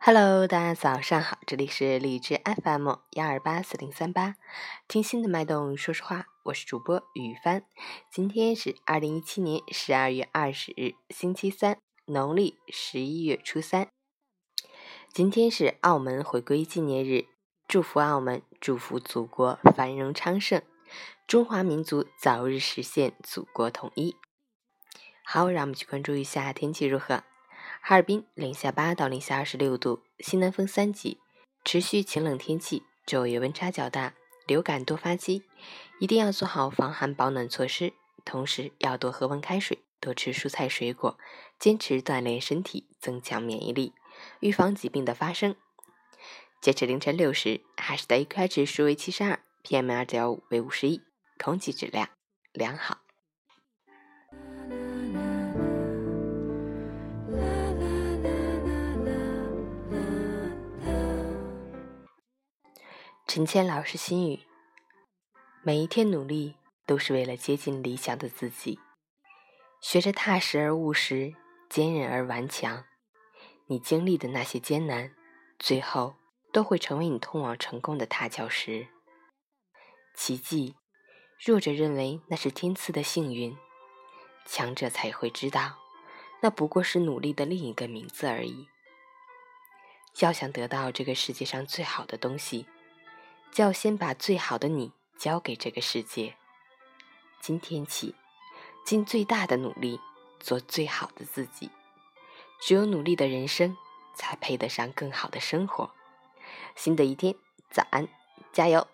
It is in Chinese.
Hello，大家早上好，这里是荔枝 FM 幺二八四零三八，听心的脉动，说实话，我是主播雨帆。今天是二零一七年十二月二十日，星期三，农历十一月初三。今天是澳门回归纪念日，祝福澳门，祝福祖国繁荣昌盛，中华民族早日实现祖国统一。好，让我们去关注一下天气如何。哈尔滨零下八到零下二十六度，西南风三级，持续晴冷天气，昼夜温差较大，流感多发期，一定要做好防寒保暖措施，同时要多喝温开水，多吃蔬菜水果，坚持锻炼身体，增强免疫力，预防疾病的发生。截至凌晨六时，哈市的 AQI 指数为七十二，PM 二点五为五十一，空气质量良好。陈谦老师心语：每一天努力都是为了接近理想的自己，学着踏实而务实，坚韧而顽强。你经历的那些艰难，最后都会成为你通往成功的踏脚石。奇迹，弱者认为那是天赐的幸运，强者才会知道，那不过是努力的另一个名字而已。要想得到这个世界上最好的东西。就要先把最好的你交给这个世界。今天起，尽最大的努力做最好的自己。只有努力的人生，才配得上更好的生活。新的一天，早安，加油！